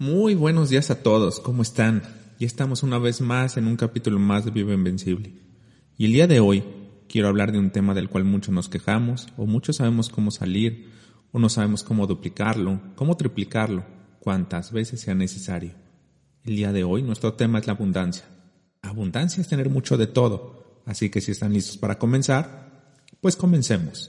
Muy buenos días a todos, ¿cómo están? Ya estamos una vez más en un capítulo más de Viva Invencible. Y el día de hoy quiero hablar de un tema del cual muchos nos quejamos, o muchos sabemos cómo salir, o no sabemos cómo duplicarlo, cómo triplicarlo, cuantas veces sea necesario. El día de hoy nuestro tema es la abundancia. Abundancia es tener mucho de todo, así que si están listos para comenzar, pues comencemos.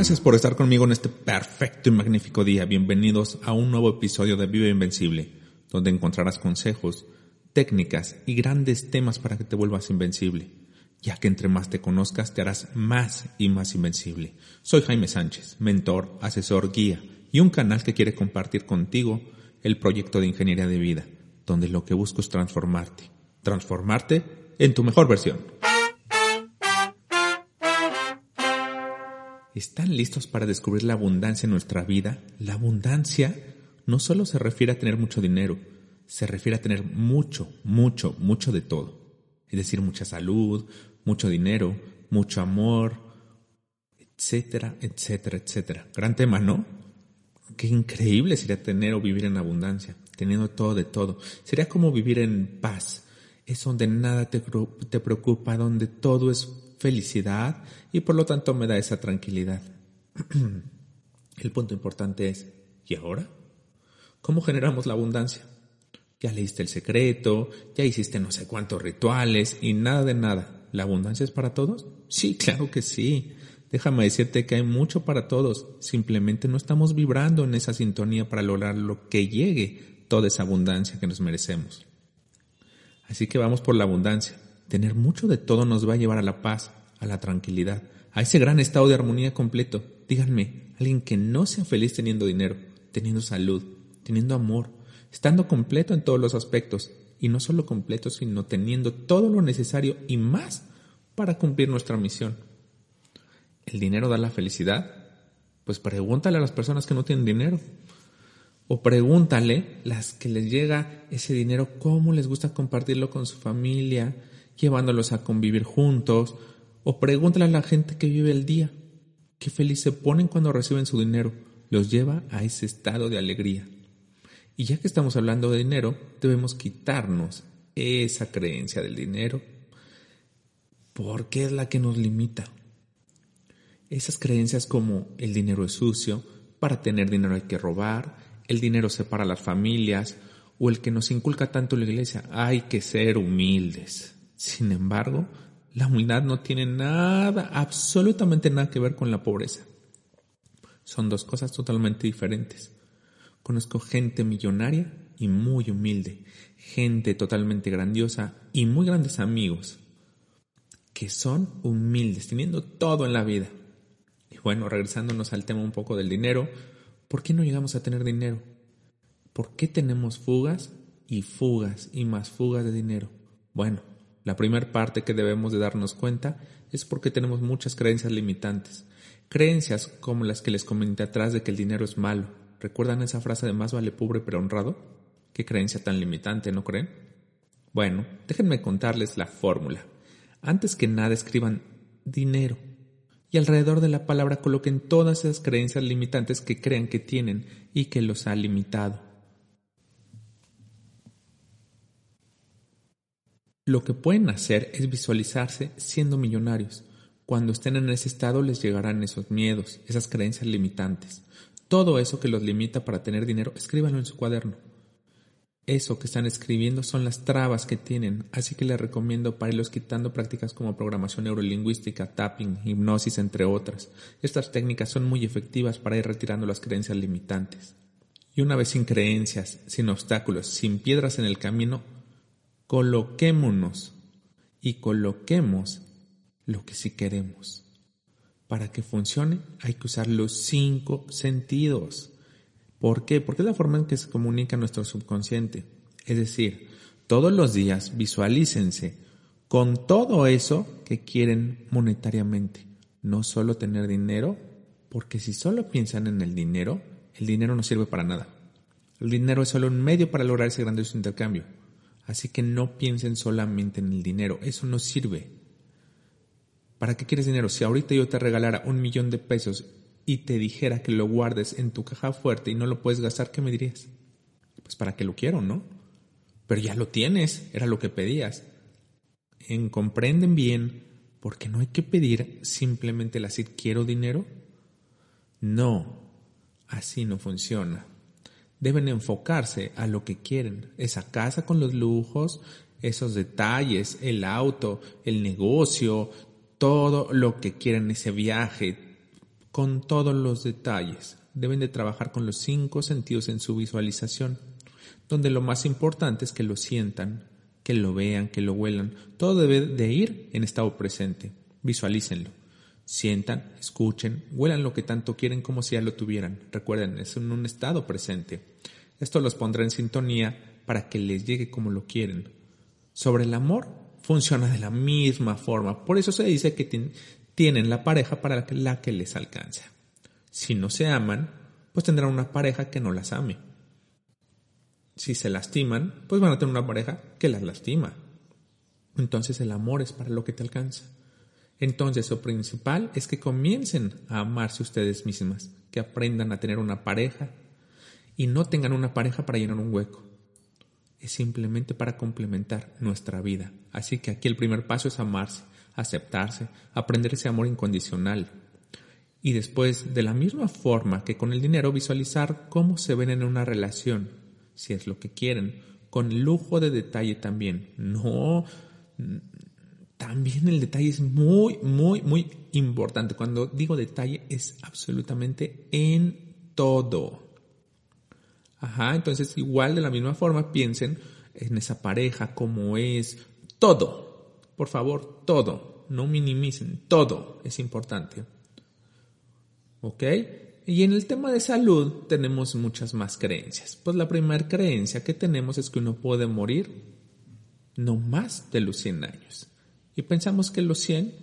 Gracias por estar conmigo en este perfecto y magnífico día. Bienvenidos a un nuevo episodio de Vive Invencible, donde encontrarás consejos, técnicas y grandes temas para que te vuelvas invencible, ya que entre más te conozcas te harás más y más invencible. Soy Jaime Sánchez, mentor, asesor, guía y un canal que quiere compartir contigo el proyecto de ingeniería de vida, donde lo que busco es transformarte, transformarte en tu mejor versión. ¿Están listos para descubrir la abundancia en nuestra vida? La abundancia no solo se refiere a tener mucho dinero, se refiere a tener mucho, mucho, mucho de todo. Es decir, mucha salud, mucho dinero, mucho amor, etcétera, etcétera, etcétera. Gran tema, ¿no? Qué increíble sería tener o vivir en abundancia, teniendo todo de todo. Sería como vivir en paz. Es donde nada te, te preocupa, donde todo es felicidad y por lo tanto me da esa tranquilidad. El punto importante es, ¿y ahora? ¿Cómo generamos la abundancia? Ya leíste el secreto, ya hiciste no sé cuántos rituales y nada de nada. ¿La abundancia es para todos? Sí, claro que sí. Déjame decirte que hay mucho para todos. Simplemente no estamos vibrando en esa sintonía para lograr lo que llegue toda esa abundancia que nos merecemos. Así que vamos por la abundancia. Tener mucho de todo nos va a llevar a la paz, a la tranquilidad, a ese gran estado de armonía completo. Díganme, alguien que no sea feliz teniendo dinero, teniendo salud, teniendo amor, estando completo en todos los aspectos, y no solo completo, sino teniendo todo lo necesario y más para cumplir nuestra misión. ¿El dinero da la felicidad? Pues pregúntale a las personas que no tienen dinero. O pregúntale las que les llega ese dinero cómo les gusta compartirlo con su familia, llevándolos a convivir juntos, o pregúntale a la gente que vive el día, qué feliz se ponen cuando reciben su dinero, los lleva a ese estado de alegría. Y ya que estamos hablando de dinero, debemos quitarnos esa creencia del dinero, porque es la que nos limita. Esas creencias como el dinero es sucio, para tener dinero hay que robar, el dinero separa las familias, o el que nos inculca tanto la iglesia, hay que ser humildes. Sin embargo, la humildad no tiene nada, absolutamente nada que ver con la pobreza. Son dos cosas totalmente diferentes. Conozco gente millonaria y muy humilde, gente totalmente grandiosa y muy grandes amigos, que son humildes, teniendo todo en la vida. Y bueno, regresándonos al tema un poco del dinero, ¿por qué no llegamos a tener dinero? ¿Por qué tenemos fugas y fugas y más fugas de dinero? Bueno, la primera parte que debemos de darnos cuenta es porque tenemos muchas creencias limitantes. Creencias como las que les comenté atrás de que el dinero es malo. ¿Recuerdan esa frase de más vale pobre pero honrado? Qué creencia tan limitante, ¿no creen? Bueno, déjenme contarles la fórmula. Antes que nada escriban dinero y alrededor de la palabra coloquen todas esas creencias limitantes que crean que tienen y que los ha limitado. Lo que pueden hacer es visualizarse siendo millonarios. Cuando estén en ese estado les llegarán esos miedos, esas creencias limitantes. Todo eso que los limita para tener dinero, escríbanlo en su cuaderno. eso que están escribiendo son las trabas que tienen, así que les recomiendo para irlos quitando prácticas como programación neurolingüística, tapping, hipnosis, entre otras. Estas técnicas son muy efectivas para ir retirando las creencias limitantes. Y una vez sin creencias, sin obstáculos, sin piedras en el camino, coloquémonos y coloquemos lo que sí queremos. Para que funcione hay que usar los cinco sentidos. ¿Por qué? Porque es la forma en que se comunica nuestro subconsciente. Es decir, todos los días visualícense con todo eso que quieren monetariamente. No solo tener dinero, porque si solo piensan en el dinero, el dinero no sirve para nada. El dinero es solo un medio para lograr ese grandioso intercambio. Así que no piensen solamente en el dinero, eso no sirve. ¿Para qué quieres dinero? Si ahorita yo te regalara un millón de pesos y te dijera que lo guardes en tu caja fuerte y no lo puedes gastar, ¿qué me dirías? Pues para qué lo quiero, ¿no? Pero ya lo tienes, era lo que pedías. En comprenden bien, porque no hay que pedir simplemente el decir quiero dinero. No, así no funciona. Deben enfocarse a lo que quieren, esa casa con los lujos, esos detalles, el auto, el negocio, todo lo que quieren ese viaje, con todos los detalles. Deben de trabajar con los cinco sentidos en su visualización, donde lo más importante es que lo sientan, que lo vean, que lo huelan. Todo debe de ir en estado presente. Visualícenlo. Sientan, escuchen, huelan lo que tanto quieren como si ya lo tuvieran. Recuerden, es en un estado presente. Esto los pondrá en sintonía para que les llegue como lo quieren. Sobre el amor, funciona de la misma forma. Por eso se dice que tienen la pareja para la que les alcanza. Si no se aman, pues tendrán una pareja que no las ame. Si se lastiman, pues van a tener una pareja que las lastima. Entonces el amor es para lo que te alcanza. Entonces lo principal es que comiencen a amarse ustedes mismas, que aprendan a tener una pareja y no tengan una pareja para llenar un hueco. Es simplemente para complementar nuestra vida. Así que aquí el primer paso es amarse aceptarse, aprender ese amor incondicional. Y después, de la misma forma que con el dinero, visualizar cómo se ven en una relación, si es lo que quieren, con lujo de detalle también. No, también el detalle es muy, muy, muy importante. Cuando digo detalle es absolutamente en todo. Ajá, entonces igual de la misma forma piensen en esa pareja, cómo es, todo. Por favor, todo. No minimicen. Todo es importante. ¿Ok? Y en el tema de salud tenemos muchas más creencias. Pues la primera creencia que tenemos es que uno puede morir no más de los 100 años. Y pensamos que los 100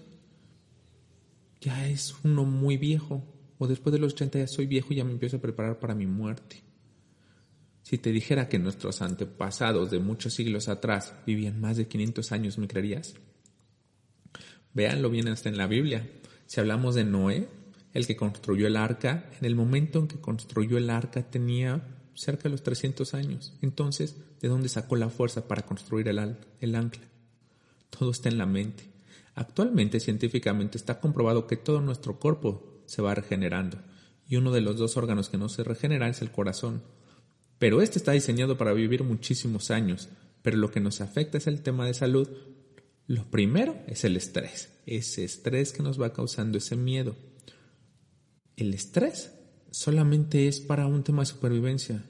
ya es uno muy viejo. O después de los 80 ya soy viejo y ya me empiezo a preparar para mi muerte. Si te dijera que nuestros antepasados de muchos siglos atrás vivían más de 500 años, ¿me creerías? Véanlo bien hasta en la Biblia. Si hablamos de Noé, el que construyó el arca, en el momento en que construyó el arca tenía cerca de los 300 años. Entonces, ¿de dónde sacó la fuerza para construir el, el ancla? Todo está en la mente. Actualmente, científicamente, está comprobado que todo nuestro cuerpo se va regenerando y uno de los dos órganos que no se regenera es el corazón. Pero este está diseñado para vivir muchísimos años, pero lo que nos afecta es el tema de salud. Lo primero es el estrés, ese estrés que nos va causando ese miedo. El estrés solamente es para un tema de supervivencia.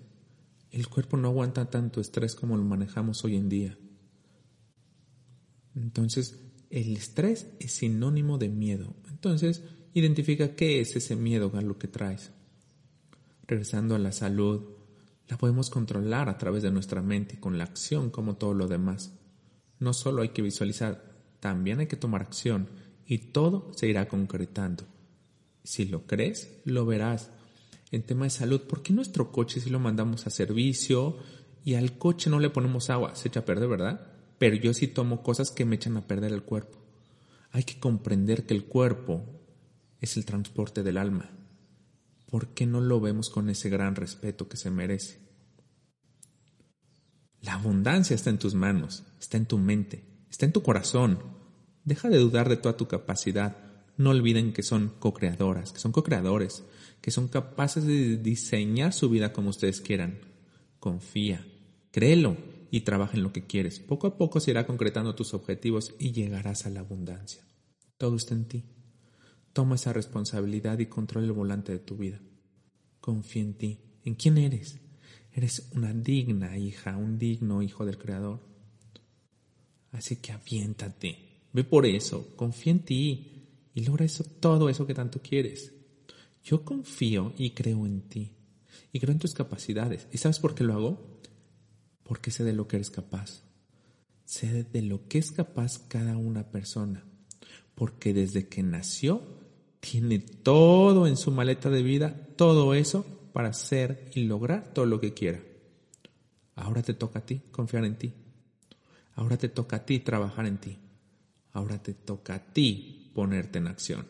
El cuerpo no aguanta tanto estrés como lo manejamos hoy en día. Entonces, el estrés es sinónimo de miedo. Entonces, identifica qué es ese miedo a lo que traes. Regresando a la salud, la podemos controlar a través de nuestra mente, con la acción como todo lo demás. No solo hay que visualizar, también hay que tomar acción y todo se irá concretando. Si lo crees, lo verás. En tema de salud, ¿por qué nuestro coche si lo mandamos a servicio y al coche no le ponemos agua? Se echa a perder, ¿verdad? Pero yo sí tomo cosas que me echan a perder el cuerpo. Hay que comprender que el cuerpo es el transporte del alma. ¿por qué no lo vemos con ese gran respeto que se merece? La abundancia está en tus manos, está en tu mente, está en tu corazón. Deja de dudar de toda tu capacidad. No olviden que son co-creadoras, que son co-creadores, que son capaces de diseñar su vida como ustedes quieran. Confía, Créelo y trabaja en lo que quieres. Poco a poco se irá concretando tus objetivos y llegarás a la abundancia. Todo está en ti. Toma esa responsabilidad y controla el volante de tu vida. Confía en ti. ¿En quién eres? Eres una digna hija, un digno hijo del Creador. Así que aviéntate. Ve por eso. Confía en ti y logra eso, todo eso que tanto quieres. Yo confío y creo en ti. Y creo en tus capacidades. ¿Y sabes por qué lo hago? Porque sé de lo que eres capaz. Sé de lo que es capaz cada una persona. Porque desde que nació, tiene todo en su maleta de vida, todo eso para hacer y lograr todo lo que quiera. Ahora te toca a ti confiar en ti. Ahora te toca a ti trabajar en ti. Ahora te toca a ti ponerte en acción.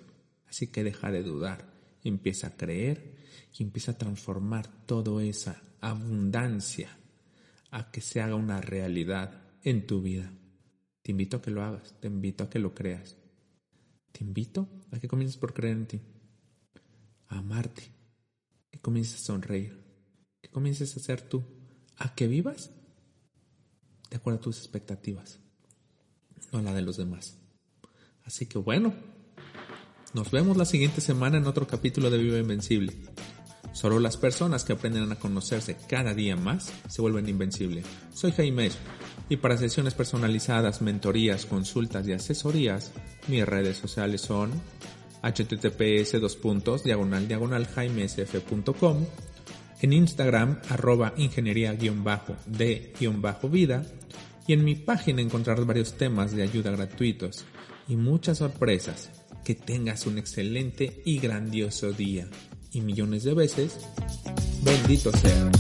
Así que deja de dudar, empieza a creer y empieza a transformar toda esa abundancia a que se haga una realidad en tu vida. Te invito a que lo hagas, te invito a que lo creas. Te invito a que comiences por creer en ti, a amarte, que comiences a sonreír, que comiences a ser tú, a que vivas de acuerdo a tus expectativas, no a la de los demás. Así que bueno, nos vemos la siguiente semana en otro capítulo de Viva Invencible. Solo las personas que aprenden a conocerse cada día más se vuelven invencibles. Soy Jaime y para sesiones personalizadas, mentorías, consultas y asesorías, mis redes sociales son https dos puntos diagonal diagonal jaimesf.com en Instagram arroba ingeniería guion bajo de guion bajo vida y en mi página encontrarás varios temas de ayuda gratuitos y muchas sorpresas. Que tengas un excelente y grandioso día y millones de veces, bendito sea.